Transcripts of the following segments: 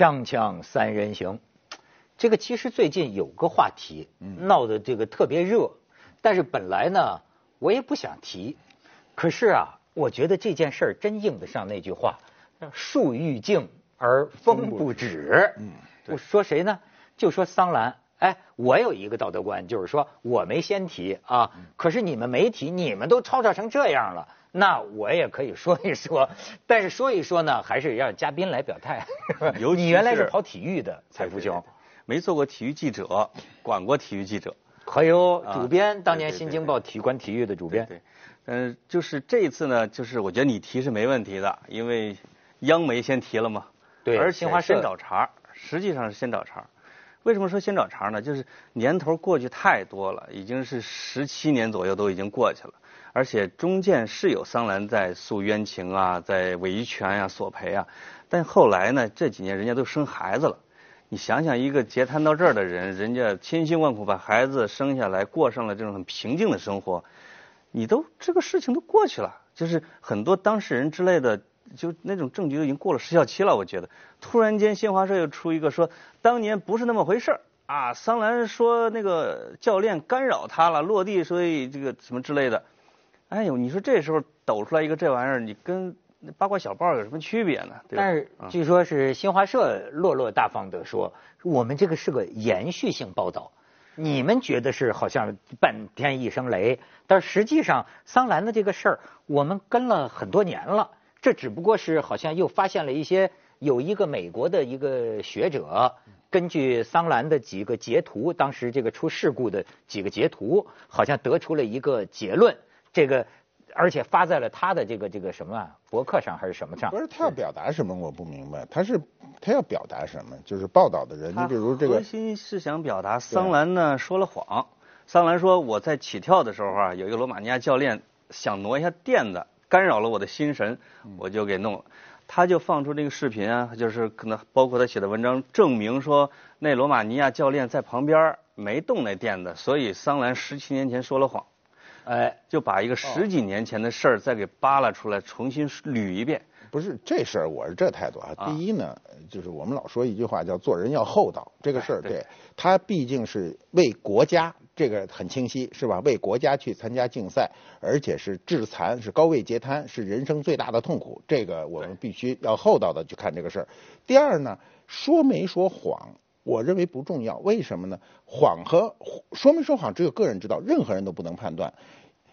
锵锵三人行，这个其实最近有个话题闹得这个特别热，但是本来呢我也不想提，可是啊，我觉得这件事儿真应得上那句话：树欲静而风不止。嗯，我说谁呢？就说桑兰。哎，我有一个道德观，就是说我没先提啊，可是你们没提，你们都吵吵成这样了。那我也可以说一说，但是说一说呢，还是让嘉宾来表态。你原来是跑体育的，蔡福雄，没做过体育记者，管过体育记者，还有主编，当年《新京报》体育管体育的主编。对，嗯，就是这一次呢，就是我觉得你提是没问题的，因为央媒先提了嘛。对，而新华先找茬，实际上是先找茬。为什么说先找茬呢？就是年头过去太多了，已经是十七年左右都已经过去了。而且中间是有桑兰在诉冤情啊，在维权呀、索赔啊，但后来呢，这几年人家都生孩子了。你想想，一个截瘫到这儿的人，人家千辛万苦把孩子生下来，过上了这种很平静的生活，你都这个事情都过去了，就是很多当事人之类的，就那种证据都已经过了时效期了。我觉得，突然间新华社又出一个说，当年不是那么回事儿啊，桑兰说那个教练干扰他了，落地所以这个什么之类的。哎呦，你说这时候抖出来一个这玩意儿，你跟八卦小报有什么区别呢？但是据说是新华社落落大方的说，我们这个是个延续性报道。你们觉得是好像半天一声雷，但实际上桑兰的这个事儿，我们跟了很多年了。这只不过是好像又发现了一些，有一个美国的一个学者，根据桑兰的几个截图，当时这个出事故的几个截图，好像得出了一个结论。这个，而且发在了他的这个这个什么啊博客上还是什么上？不是他要表达什么，我不明白。他是他要表达什么？就是报道的人，你比如这个核心是想表达桑兰呢说了谎。桑兰说我在起跳的时候啊，有一个罗马尼亚教练想挪一下垫子，干扰了我的心神，我就给弄了。他就放出那个视频啊，就是可能包括他写的文章，证明说那罗马尼亚教练在旁边没动那垫子，所以桑兰十七年前说了谎。哎，就把一个十几年前的事儿再给扒拉出来，重新捋一遍。不是这事儿，我是这态度啊。第一呢，就是我们老说一句话叫做人要厚道。这个事儿，对他毕竟是为国家，这个很清晰，是吧？为国家去参加竞赛，而且是致残，是高位截瘫，是人生最大的痛苦。这个我们必须要厚道的去看这个事儿。第二呢，说没说谎，我认为不重要。为什么呢？谎和说没说谎，只有个人知道，任何人都不能判断。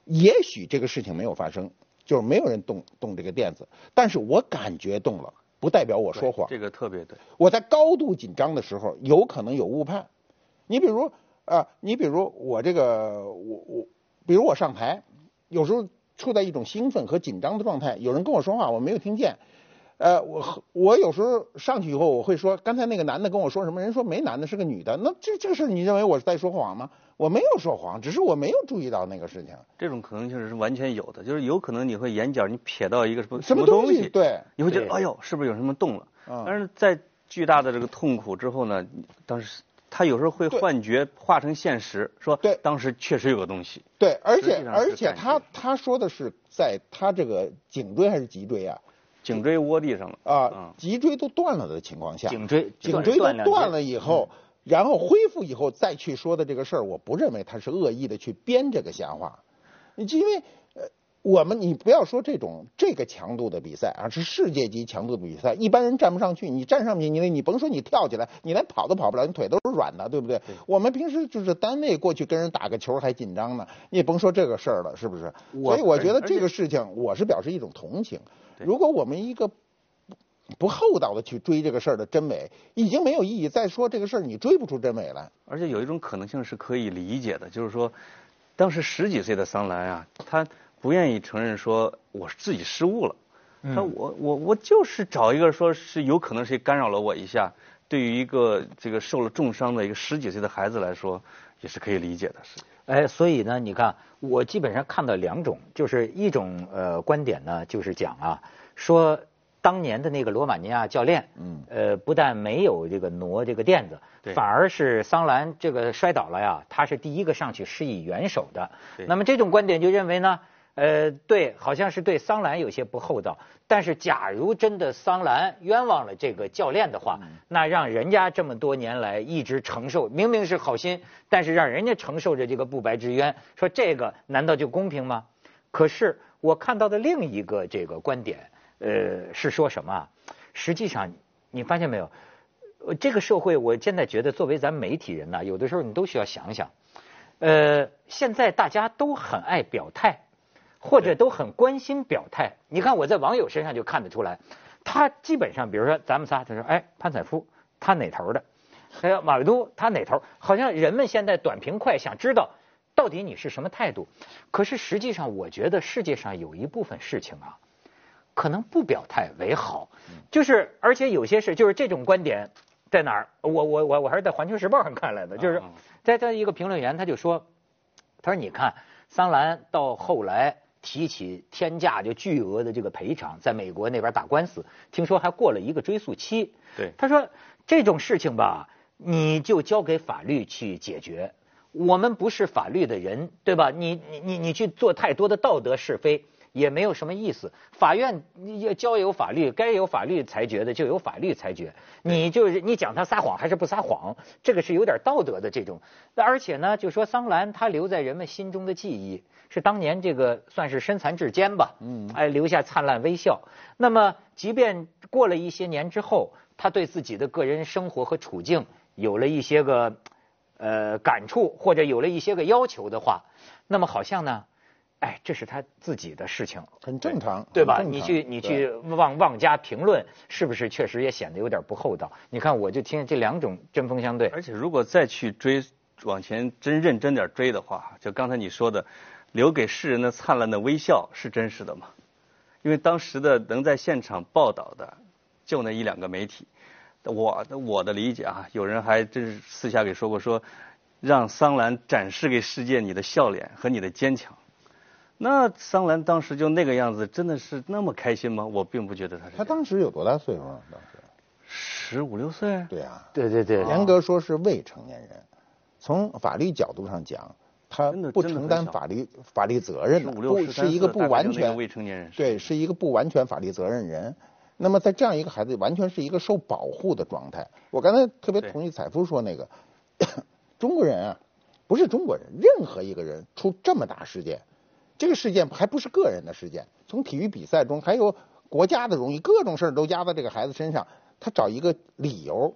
也许这个事情没有发生，就是没有人动动这个垫子，但是我感觉动了，不代表我说谎。这个特别对。我在高度紧张的时候，有可能有误判。你比如啊，你比如我这个，我我，比如我上台，有时候处在一种兴奋和紧张的状态，有人跟我说话，我没有听见。呃，我我有时候上去以后，我会说，刚才那个男的跟我说什么？人说没男的，是个女的。那这这个事儿你认为我是在说谎吗？我没有说谎，只是我没有注意到那个事情。这种可能性是完全有的，就是有可能你会眼角你瞥到一个什么什么东西，对，你会觉得哎呦，是不是有什么动了？但是在巨大的这个痛苦之后呢，当时他有时候会幻觉化成现实，说对，当时确实有个东西。对，而且而且他他说的是在他这个颈椎还是脊椎啊？颈椎窝地上了啊，脊椎都断了的情况下，颈椎颈椎都断了以后，然后恢复以后再去说的这个事儿，我不认为他是恶意的去编这个瞎话，你因为呃，我们你不要说这种这个强度的比赛啊，是世界级强度的比赛，一般人站不上去，你站上去，你你甭说你跳起来，你连跑都跑不了，你腿都是软的，对不对？我们平时就是单位过去跟人打个球还紧张呢，你也甭说这个事儿了，是不是？所以我觉得这个事情，我是表示一种同情。如果我们一个不厚道的去追这个事儿的真伪，已经没有意义。再说这个事儿，你追不出真伪来。而且有一种可能性是可以理解的，就是说，当时十几岁的桑兰啊，他不愿意承认说我自己失误了。他我我我就是找一个说是有可能谁干扰了我一下。对于一个这个受了重伤的一个十几岁的孩子来说，也是可以理解的。是。哎，所以呢，你看，我基本上看到两种，就是一种呃观点呢，就是讲啊，说当年的那个罗马尼亚教练，嗯，呃，不但没有这个挪这个垫子，反而是桑兰这个摔倒了呀，他是第一个上去施以援手的。那么这种观点就认为呢，呃，对，好像是对桑兰有些不厚道。但是，假如真的桑兰冤枉了这个教练的话，那让人家这么多年来一直承受，明明是好心，但是让人家承受着这个不白之冤，说这个难道就公平吗？可是我看到的另一个这个观点，呃，是说什么？实际上，你发现没有？这个社会，我现在觉得，作为咱媒体人呢，有的时候你都需要想想。呃，现在大家都很爱表态。或者都很关心表态，你看我在网友身上就看得出来，他基本上，比如说咱们仨，他说，哎，潘采夫他哪头的？还有马未都他哪头？好像人们现在短平快，想知道到底你是什么态度。可是实际上，我觉得世界上有一部分事情啊，可能不表态为好。就是而且有些事，就是这种观点在哪儿？我我我我还是在《环球时报》上看来的，就是在在一个评论员他就说，他说你看桑兰到后来。提起天价就巨额的这个赔偿，在美国那边打官司，听说还过了一个追诉期。对，他说这种事情吧，你就交给法律去解决。我们不是法律的人，对吧？你你你你去做太多的道德是非。也没有什么意思，法院要交由法律，该有法律裁决的就有法律裁决。你就是你讲他撒谎还是不撒谎，这个是有点道德的这种。而且呢，就说桑兰他留在人们心中的记忆是当年这个算是身残志坚吧，嗯，哎留下灿烂微笑。那么即便过了一些年之后，他对自己的个人生活和处境有了一些个呃感触，或者有了一些个要求的话，那么好像呢。哎，这是他自己的事情，很正常，对吧？你去你去妄妄加评论，是不是确实也显得有点不厚道？你看，我就听这两种针锋相对。而且，如果再去追往前，真认真点追的话，就刚才你说的，留给世人的灿烂的微笑是真实的吗？因为当时的能在现场报道的，就那一两个媒体。我的我的理解啊，有人还真是私下给说过，说让桑兰展示给世界你的笑脸和你的坚强。那桑兰当时就那个样子，真的是那么开心吗？我并不觉得他是。他当时有多大岁数啊？当时十五六岁。对啊，对对对，严格说是未成年人。从法律角度上讲，他不承担法律法律责任的，不是一个不完全未成年人。对，是一个不完全法律责任人。那么在这样一个孩子，完全是一个受保护的状态。我刚才特别同意采夫说那个，中国人啊，不是中国人，任何一个人出这么大事件。这个事件还不是个人的事件，从体育比赛中还有国家的荣誉，各种事儿都压在这个孩子身上。他找一个理由，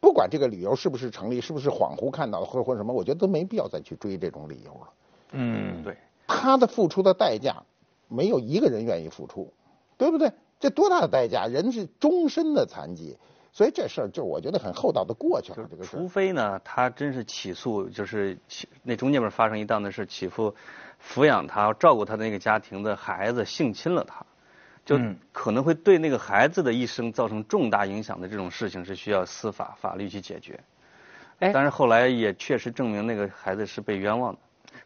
不管这个理由是不是成立，是不是恍惚看到的，或者或者什么，我觉得都没必要再去追这种理由了。嗯，对。他的付出的代价，没有一个人愿意付出，对不对？这多大的代价？人是终身的残疾，所以这事儿就我觉得很厚道的过去了。这个除非呢，他真是起诉，就是起那中间面发生一档子事，起诉。抚养他、照顾他的那个家庭的孩子性侵了他，就可能会对那个孩子的一生造成重大影响的这种事情是需要司法法律去解决。哎，但是后来也确实证明那个孩子是被冤枉的。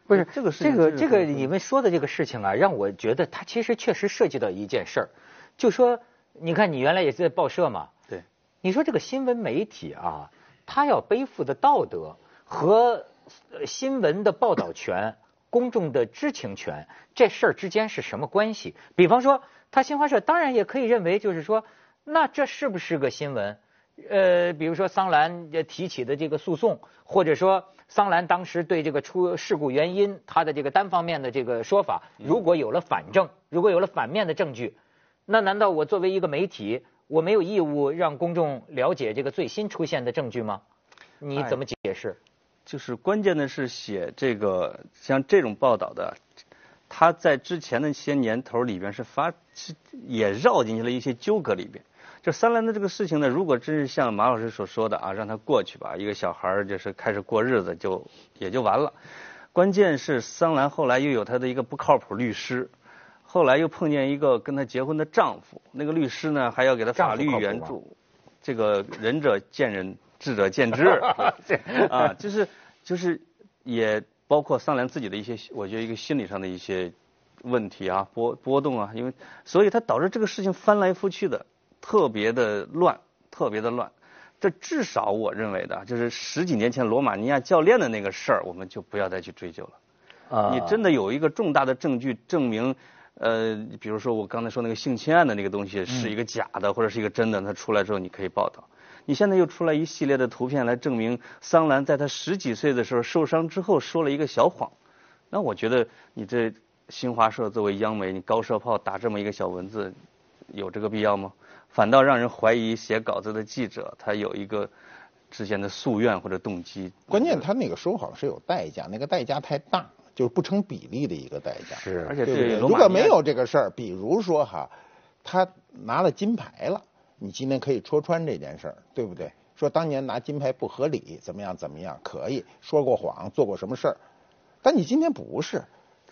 不是这个这个这个你们说的这个事情啊，让我觉得他其实确实涉及到一件事儿，就说你看你原来也是在报社嘛，对，你说这个新闻媒体啊，他要背负的道德和新闻的报道权。公众的知情权这事儿之间是什么关系？比方说，他新华社当然也可以认为，就是说，那这是不是个新闻？呃，比如说桑兰提起的这个诉讼，或者说桑兰当时对这个出事故原因他的这个单方面的这个说法，如果有了反证，如果有了反面的证据，那难道我作为一个媒体，我没有义务让公众了解这个最新出现的证据吗？你怎么解释？就是关键的是写这个像这种报道的，他在之前的些年头里边是发是也绕进去了一些纠葛里边。就三兰的这个事情呢，如果真是像马老师所说的啊，让他过去吧，一个小孩儿就是开始过日子就也就完了。关键是桑兰后来又有他的一个不靠谱律师，后来又碰见一个跟她结婚的丈夫，那个律师呢还要给她法律援助，这个仁者见仁。智者见智，啊，就是就是也包括桑兰自己的一些，我觉得一个心理上的一些问题啊，波波动啊，因为所以它导致这个事情翻来覆去的特别的乱，特别的乱。这至少我认为的就是十几年前罗马尼亚教练的那个事儿，我们就不要再去追究了。啊你真的有一个重大的证据证明，呃，比如说我刚才说那个性侵案的那个东西是一个假的、或者是一个真的，它出来之后你可以报道。你现在又出来一系列的图片来证明桑兰在她十几岁的时候受伤之后说了一个小谎，那我觉得你这新华社作为央媒，你高射炮打这么一个小文字，有这个必要吗？反倒让人怀疑写稿子的记者他有一个之前的夙愿或者动机。关键他那个说谎是有代价，那个代价太大，就是不成比例的一个代价。是而且对不对？如果没有这个事儿，比如说哈，他拿了金牌了，你今天可以戳穿这件事儿，对不对？说当年拿金牌不合理，怎么样怎么样，可以说过谎，做过什么事儿，但你今天不是，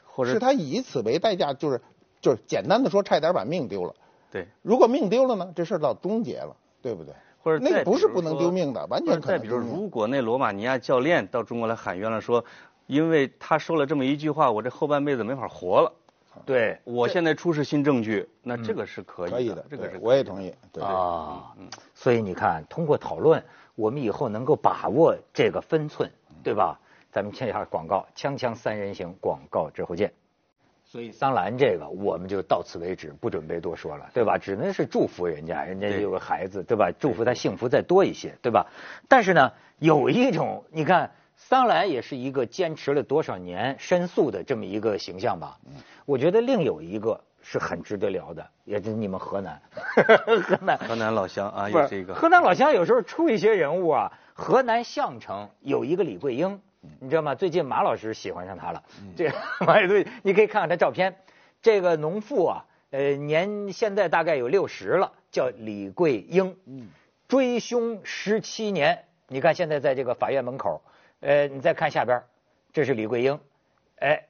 或者是他以此为代价，就是就是简单的说，差点把命丢了。对，如果命丢了呢，这事儿到终结了，对不对？或者那个不是不能丢命的，完全可再比如。如果那罗马尼亚教练到中国来喊冤了，说因为他说了这么一句话，我这后半辈子没法活了。对我现在出示新证据，那这个是可以的，可以的，这个是我也同意。对，啊，所以你看，通过讨论，我们以后能够把握这个分寸，对吧？咱们切一下广告，锵锵三人行，广告之后见。所以桑兰这个我们就到此为止，不准备多说了，对吧？只能是祝福人家，人家对有个孩子，对吧？祝福他幸福再多一些，对吧？但是呢，有一种，你看桑兰也是一个坚持了多少年申诉的这么一个形象吧？我觉得另有一个是很值得聊的，也就是你们河南，河南河南老乡啊，不也是一个河南老乡有时候出一些人物啊，河南项城有一个李桂英，你知道吗？最近马老师喜欢上她了，这个 马对，你可以看看她照片。这个农妇啊，呃，年现在大概有六十了，叫李桂英，追凶十七年。你看现在在这个法院门口，呃，你再看下边，这是李桂英，哎，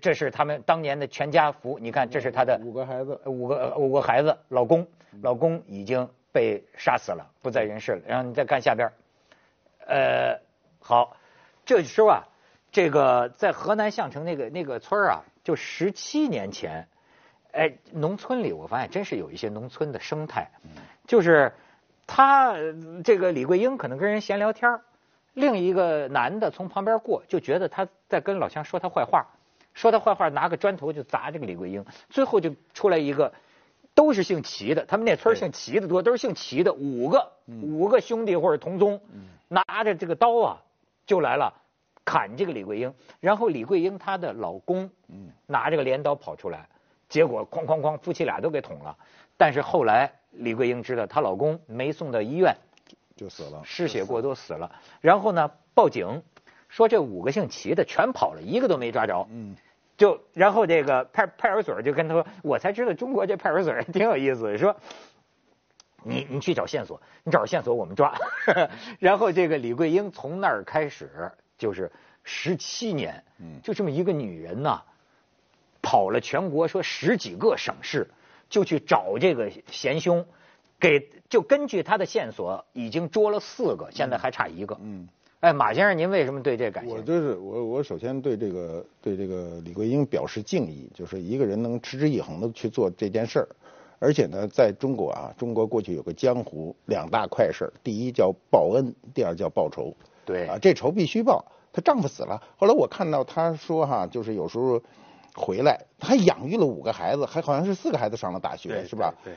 这是他们当年的全家福。你看，这是他的五个孩子，五个五个孩子，老公，老公已经被杀死了，不在人世了。然后你再看下边，呃，好，这时候啊，这个在河南项城那个那个村儿啊，就十七年前，哎，农村里我发现真是有一些农村的生态，就是他呃这个李桂英可能跟人闲聊天儿另一个男的从旁边过，就觉得他在跟老乡说他坏话，说他坏话，拿个砖头就砸这个李桂英，最后就出来一个。都是姓齐的，他们那村姓齐的多，都是姓齐的，五个五个兄弟或者同宗，拿着这个刀啊就来了，砍这个李桂英。然后李桂英她的老公拿着个镰刀跑出来，结果哐哐哐，夫妻俩都给捅了。但是后来李桂英知道她老公没送到医院，就死了。失血过多死了。然后呢，报警说这五个姓齐的全跑了，一个都没抓着。嗯，就然后这个派派出所就跟他说，我才知道中国这派出所 挺有意思，说你你去找线索，你找着线索我们抓。然后这个李桂英从那儿开始就是十七年，就这么一个女人呐，跑了全国说十几个省市，就去找这个贤凶，给就根据他的线索已经捉了四个，现在还差一个。嗯，哎，马先生，您为什么对这感兴趣？我就是我我首先对这个对这个李桂英表示敬意，就是一个人能持之以恒的去做这件事儿，而且呢，在中国啊，中国过去有个江湖两大快事儿，第一叫报恩，第二叫报仇。对啊，这仇必须报。她丈夫死了，后来我看到她说哈，就是有时候回来，还养育了五个孩子，还好像是四个孩子上了大学，是吧？对，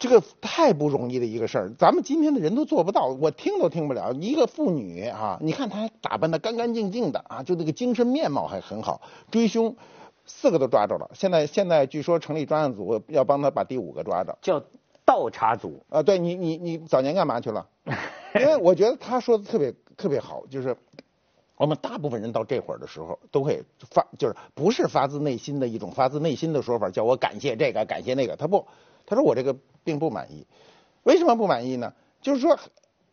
这个太不容易的一个事儿，咱们今天的人都做不到，我听都听不了。一个妇女啊，你看她打扮的干干净净的啊，就那个精神面貌还很好，追凶，四个都抓着了。现在现在据说成立专案组，要帮她把第五个抓着。叫倒查组。啊，对你你你早年干嘛去了？因为我觉得他说的特别特别好，就是我们大部分人到这会儿的时候都会发，就是不是发自内心的一种发自内心的说法，叫我感谢这个感谢那个。他不，他说我这个并不满意，为什么不满意呢？就是说，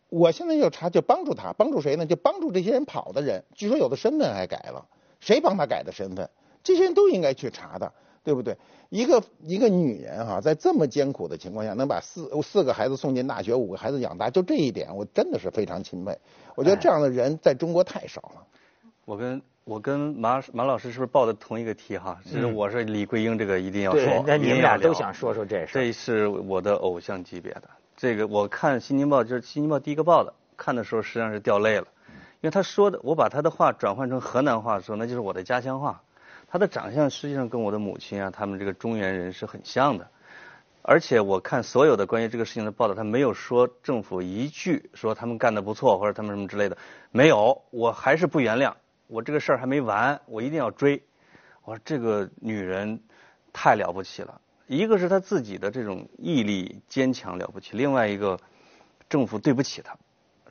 我现在要查，就帮助他，帮助谁呢？就帮助这些人跑的人。据说有的身份还改了，谁帮他改的身份？这些人都应该去查的，对不对？一个一个女人哈、在这么艰苦的情况下，能把四四个孩子送进大学，五个孩子养大，就这一点，我真的是非常钦佩。我觉得这样的人在中国太少了。我跟我跟马马老师是不是报的同一个题哈？其实我是李桂英这个一定要说，对，那你们俩都想说说这事儿。这是我的偶像级别的。这个我看《新京报》就是《新京报》第一个报的，看的时候实际上是掉泪了，因为他说的，我把他的话转换成河南话的时候，那就是我的家乡话。他的长相实际上跟我的母亲啊，他们这个中原人是很像的。而且我看所有的关于这个事情的报道，他没有说政府一句说他们干的不错或者他们什么之类的，没有。我还是不原谅，我这个事儿还没完，我一定要追。我说这个女人太了不起了，一个是她自己的这种毅力坚强了不起，另外一个政府对不起她，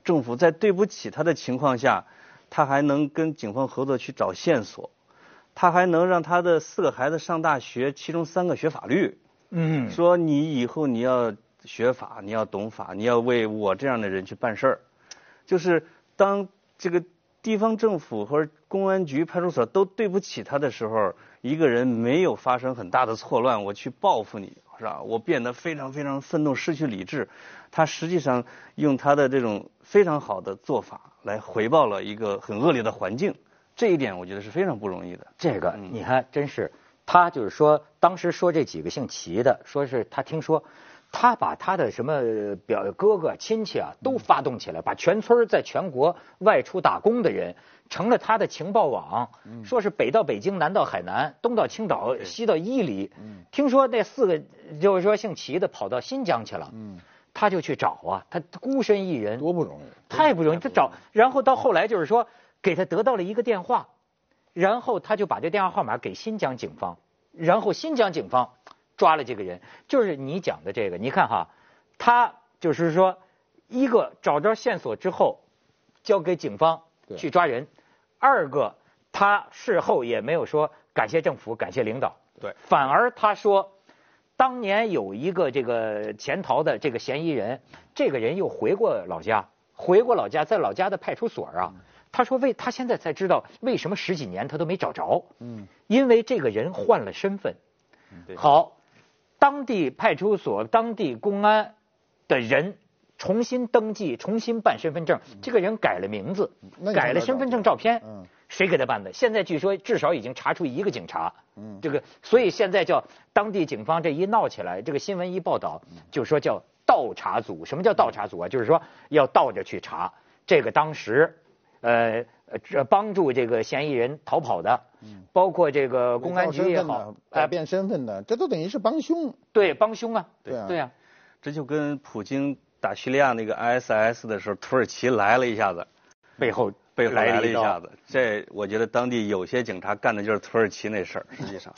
政府在对不起她的情况下，她还能跟警方合作去找线索，她还能让她的四个孩子上大学，其中三个学法律。嗯，说你以后你要学法，你要懂法，你要为我这样的人去办事儿。就是当这个地方政府或者公安局、派出所都对不起他的时候，一个人没有发生很大的错乱，我去报复你，是吧？我变得非常非常愤怒，失去理智。他实际上用他的这种非常好的做法来回报了一个很恶劣的环境，这一点我觉得是非常不容易的。这个你看，真是。他就是说，当时说这几个姓齐的，说是他听说，他把他的什么表哥哥亲戚啊都发动起来，把全村在全国外出打工的人成了他的情报网，说是北到北京，南到海南，东到青岛，西到伊犁。听说那四个就是说姓齐的跑到新疆去了，他就去找啊，他孤身一人，多不容易，太不容易。他找，然后到后来就是说，给他得到了一个电话。然后他就把这电话号码给新疆警方，然后新疆警方抓了这个人，就是你讲的这个。你看哈，他就是说，一个找着线索之后，交给警方去抓人；二个他事后也没有说感谢政府、感谢领导，对，反而他说，当年有一个这个潜逃的这个嫌疑人，这个人又回过老家，回过老家，在老家的派出所啊。他说：“为他现在才知道为什么十几年他都没找着。嗯，因为这个人换了身份。好，当地派出所、当地公安的人重新登记、重新办身份证。这个人改了名字，改了身份证照片。嗯，谁给他办的？现在据说至少已经查出一个警察。嗯，这个所以现在叫当地警方这一闹起来，这个新闻一报道，就说叫倒查组。什么叫倒查组啊？就是说要倒着去查这个当时。”呃，这帮助这个嫌疑人逃跑的，包括这个公安局也好，改变身份的，这都等于是帮凶。对，帮凶啊，对啊，对啊，这就跟普京打叙利亚那个 ISIS 的时候，土耳其来了一下子，背后背后来了一下子。这我觉得当地有些警察干的就是土耳其那事儿。实际上，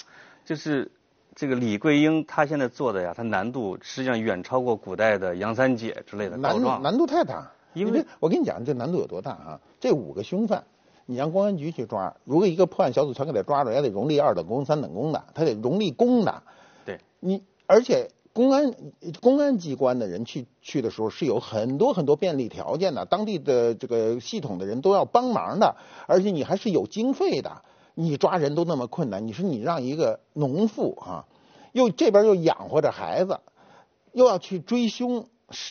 就是这个李桂英她现在做的呀，她难度实际上远超过古代的杨三姐之类的难状，难度太大。因为我跟你讲，这难度有多大啊？这五个凶犯，你让公安局去抓，如果一个破案小组全给他抓住，也得荣立二等功、三等功的，他得荣立功的。对，你而且公安公安机关的人去去的时候是有很多很多便利条件的，当地的这个系统的人都要帮忙的，而且你还是有经费的。你抓人都那么困难，你说你让一个农妇啊，又这边又养活着孩子，又要去追凶。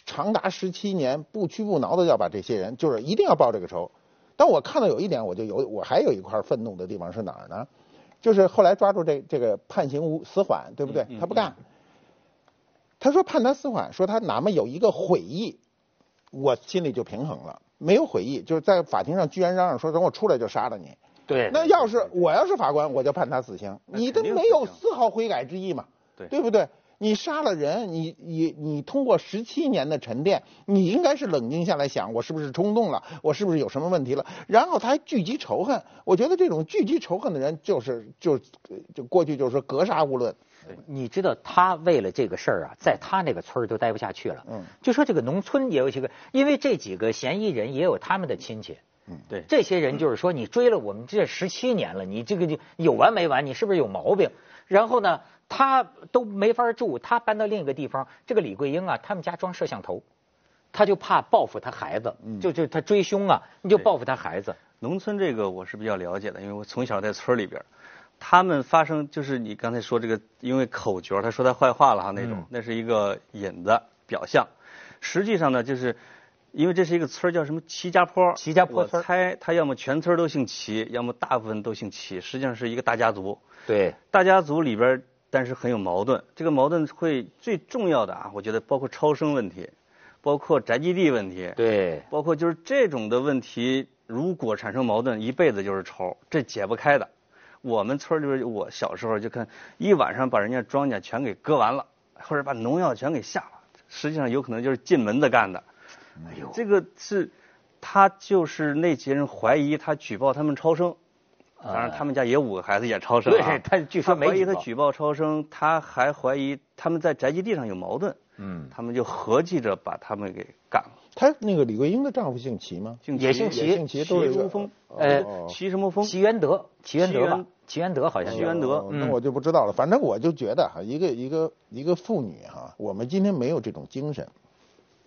长达十七年不屈不挠的要把这些人，就是一定要报这个仇。但我看到有一点，我就有我还有一块愤怒的地方是哪儿呢？就是后来抓住这这个判刑无死缓，对不对？他不干。他说判他死缓，说他哪么有一个悔意，我心里就平衡了。没有悔意，就是在法庭上居然嚷嚷说等我出来就杀了你。对。那要是我要是法官，我就判他死刑。你都没有丝毫悔改之意嘛？对，对不对？你杀了人，你你你通过十七年的沉淀，你应该是冷静下来想，我是不是冲动了，我是不是有什么问题了？然后他还聚集仇恨，我觉得这种聚集仇恨的人，就是就就过去就是说格杀勿论。你知道他为了这个事儿啊，在他那个村儿都待不下去了。嗯。就说这个农村也有几个，因为这几个嫌疑人也有他们的亲戚。嗯，对。这些人就是说，你追了我们这十七年了，你这个就有完没完？你是不是有毛病？然后呢？他都没法住，他搬到另一个地方。这个李桂英啊，他们家装摄像头，他就怕报复他孩子，就就他追凶啊，你就报复他孩子。农村这个我是比较了解的，因为我从小在村里边，他们发生就是你刚才说这个，因为口角，他说他坏话了哈那种，那是一个引子表象。实际上呢，就是因为这是一个村叫什么齐家坡，齐家坡村，我猜他要么全村都姓齐，要么大部分都姓齐，实际上是一个大家族。对，大家族里边。但是很有矛盾，这个矛盾会最重要的啊，我觉得包括超生问题，包括宅基地问题，对，包括就是这种的问题，如果产生矛盾，一辈子就是仇，这解不开的。我们村里边，我小时候就看一晚上把人家庄稼全给割完了，或者把农药全给下了，实际上有可能就是进门子干的。哎呦，这个是，他就是那些人怀疑他举报他们超生，当然他们家也五个孩子也超生啊。对，他据说怀疑他举报超生，他还怀疑他们在宅基地上有矛盾。嗯，他们就合计着把他们给干了。他那个李桂英的丈夫姓齐吗？姓也姓齐，姓齐都是齐峰。呃，齐什么峰？齐元德，齐元德吧？齐元德好像。齐元德，那我就不知道了。反正我就觉得哈，一个一个一个妇女哈，我们今天没有这种精神，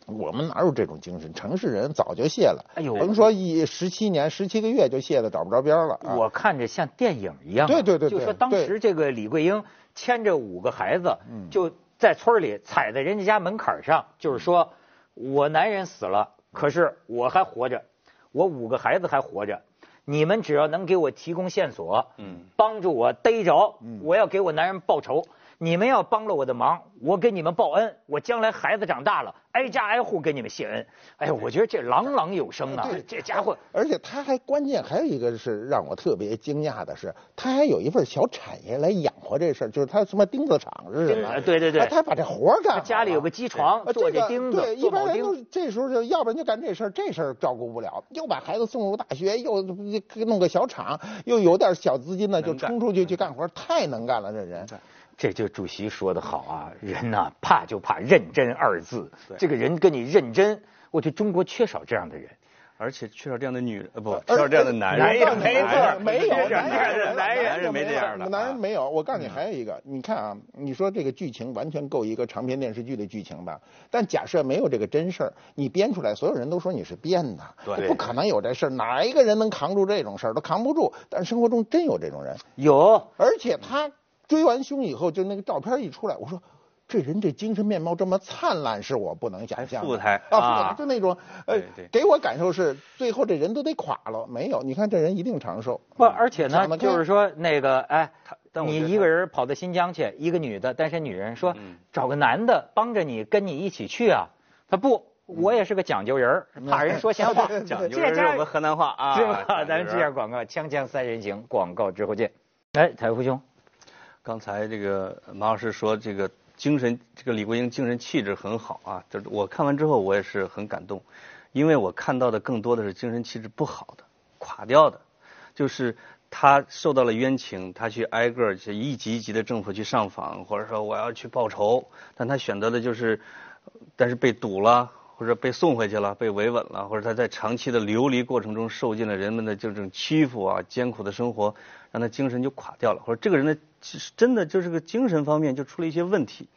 我们哪有这种精神？城市人早就谢了。哎呦，甭说一十七年、十七个月就谢的找不着边了。我看着像电影一样。对对对。就说当时这个李桂英牵着五个孩子，就。在村里踩在人家家门槛上，就是说，我男人死了，可是我还活着，我五个孩子还活着，你们只要能给我提供线索，嗯，帮助我逮着，我要给我男人报仇。你们要帮了我的忙，我给你们报恩，我将来孩子长大了，挨家挨户给你们谢恩。哎呀，我觉得这朗朗有声啊，这家伙。而且他还关键还有一个是让我特别惊讶的是，他还有一份小产业来养活这事儿，就是他什么钉子厂是什么？对对对，他把这活干。家里有个机床，做这钉子，对，一般人都这时候就要不然就干这事儿，这事儿照顾不了，又把孩子送入大学，又弄个小厂，又有点小资金呢，就冲出去去干活，太能干了这人。这就主席说的好啊，人呐怕就怕认真二字。这个人跟你认真，我觉得中国缺少这样的人，而且缺少这样的女人，呃不，缺少这样的男人。没有，没错，没有男人，男人没这样的。男人没有，我告诉你还有一个，你看啊，你说这个剧情完全够一个长篇电视剧的剧情吧？但假设没有这个真事儿，你编出来，所有人都说你是编的，对，不可能有这事儿，哪一个人能扛住这种事儿？都扛不住。但生活中真有这种人，有，而且他。追完凶以后，就那个照片一出来，我说这人这精神面貌这么灿烂，是我不能想象。富态啊，就那种呃，给我感受是最后这人都得垮了。没有，你看这人一定长寿。不，而且呢，就是说那个哎，你一个人跑到新疆去，一个女的单身女人说找个男的帮着你跟你一起去啊。他不，我也是个讲究人，怕人说闲话。讲究人是我们河南话啊。是 吧？咱接下广告，锵锵三人行，广告之后见。哎，台福兄。刚才这个马老师说，这个精神，这个李国英精神气质很好啊。这我看完之后，我也是很感动，因为我看到的更多的是精神气质不好的、垮掉的，就是他受到了冤情，他去挨个去一级一级的政府去上访，或者说我要去报仇，但他选择的就是，但是被堵了，或者被送回去了，被维稳了，或者他在长期的流离过程中受尽了人们的这种欺负啊，艰苦的生活，让他精神就垮掉了，或者这个人的。其实真的就是个精神方面就出了一些问题，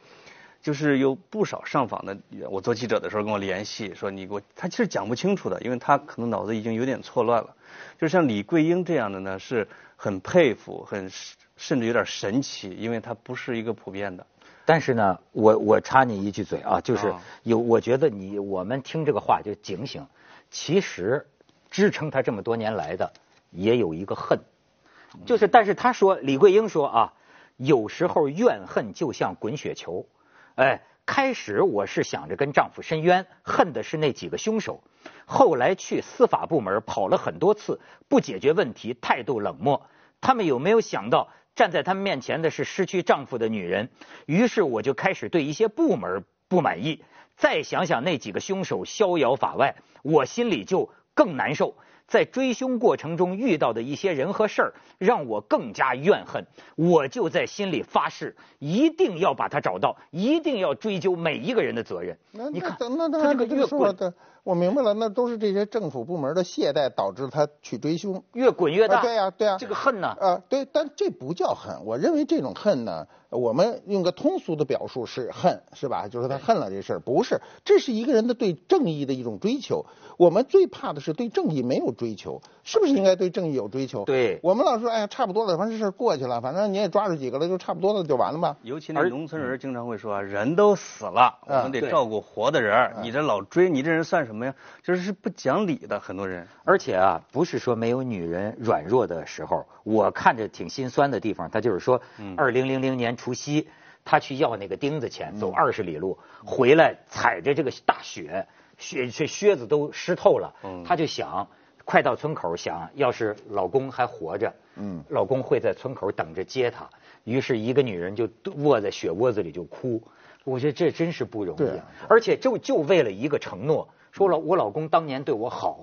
就是有不少上访的，我做记者的时候跟我联系说你给我，他其实讲不清楚的，因为他可能脑子已经有点错乱了。就像李桂英这样的呢，是很佩服，很甚至有点神奇，因为他不是一个普遍的。但是呢，我我插你一句嘴啊，就是有我觉得你我们听这个话就警醒，其实支撑他这么多年来的也有一个恨。就是，但是他说，李桂英说啊，有时候怨恨就像滚雪球，哎，开始我是想着跟丈夫申冤，恨的是那几个凶手，后来去司法部门跑了很多次，不解决问题，态度冷漠，他们有没有想到站在他们面前的是失去丈夫的女人？于是我就开始对一些部门不满意，再想想那几个凶手逍遥法外，我心里就更难受。在追凶过程中遇到的一些人和事儿，让我更加怨恨。我就在心里发誓，一定要把他找到，一定要追究每一个人的责任。你看，他这个越滚，我明白了，那都是这些政府部门的懈怠导致他去追凶，越滚越大。对呀，对呀，这个恨呢？啊，对，但这不叫恨。我认为这种恨呢。我们用个通俗的表述是恨，是吧？就是他恨了这事儿，不是，这是一个人的对正义的一种追求。我们最怕的是对正义没有追求，是不是应该对正义有追求？对，我们老说，哎呀，差不多了，反正这事儿过去了，反正你也抓住几个了，就差不多了，就完了吧。尤其那农村人经常会说，人都死了，我们得照顾活的人，你这老追，你这人算什么呀？就是是不讲理的，很多人。而且啊，不是说没有女人软弱的时候，我看着挺心酸的地方，他就是说，二零零零年。除夕，他去要那个钉子钱，走二十里路回来，踩着这个大雪，雪这靴子都湿透了。他就想，快到村口想，要是老公还活着，嗯，老公会在村口等着接她。于是，一个女人就卧在雪窝子里就哭。我觉得这真是不容易，而且就就为了一个承诺，说了我老公当年对我好。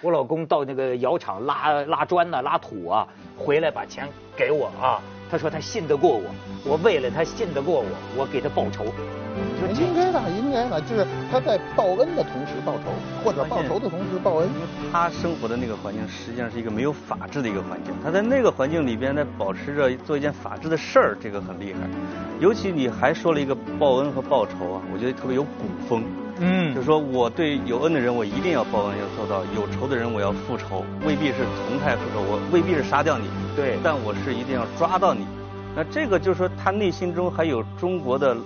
我老公到那个窑厂拉拉砖呢，拉土啊，回来把钱给我啊。他说他信得过我，我为了他信得过我，我给他报仇。你说应该的，应该的，就是他在报恩的同时报仇，或者报仇的同时报恩。因为他生活的那个环境实际上是一个没有法治的一个环境，他在那个环境里边呢，保持着做一件法治的事儿，这个很厉害。尤其你还说了一个报恩和报仇啊，我觉得特别有古风。嗯，就是说我对有恩的人，我一定要报恩，要做到；有仇的人，我要复仇。未必是同态复仇，我未必是杀掉你，对，但我是一定要抓到你。那这个就是说，他内心中还有中国的。